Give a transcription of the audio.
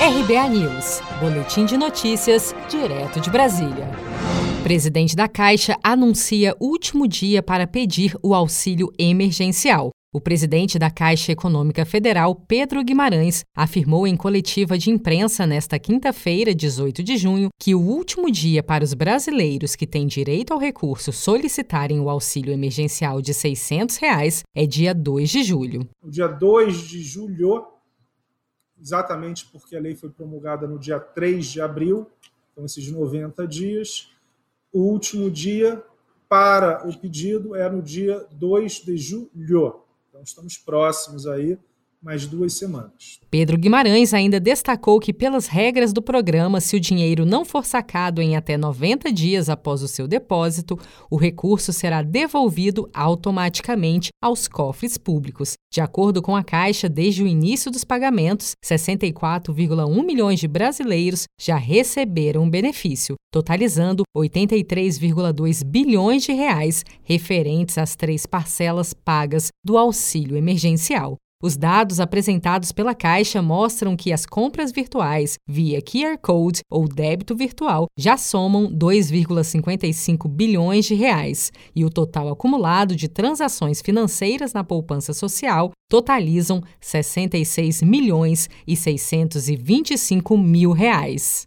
RBA News, Boletim de Notícias, direto de Brasília. Presidente da Caixa anuncia último dia para pedir o auxílio emergencial. O presidente da Caixa Econômica Federal, Pedro Guimarães, afirmou em coletiva de imprensa nesta quinta-feira, 18 de junho, que o último dia para os brasileiros que têm direito ao recurso solicitarem o auxílio emergencial de 600 reais é dia 2 de julho. Dia 2 de julho exatamente porque a lei foi promulgada no dia 3 de abril, então esses 90 dias. O último dia para o pedido é no dia 2 de julho. Então estamos próximos aí mais duas semanas. Pedro Guimarães ainda destacou que, pelas regras do programa, se o dinheiro não for sacado em até 90 dias após o seu depósito, o recurso será devolvido automaticamente aos cofres públicos. De acordo com a Caixa, desde o início dos pagamentos, 64,1 milhões de brasileiros já receberam o benefício, totalizando 83,2 bilhões de reais referentes às três parcelas pagas do auxílio emergencial. Os dados apresentados pela Caixa mostram que as compras virtuais via QR Code ou débito virtual já somam 2,55 bilhões de reais e o total acumulado de transações financeiras na poupança social totalizam 66 milhões e 625 mil reais.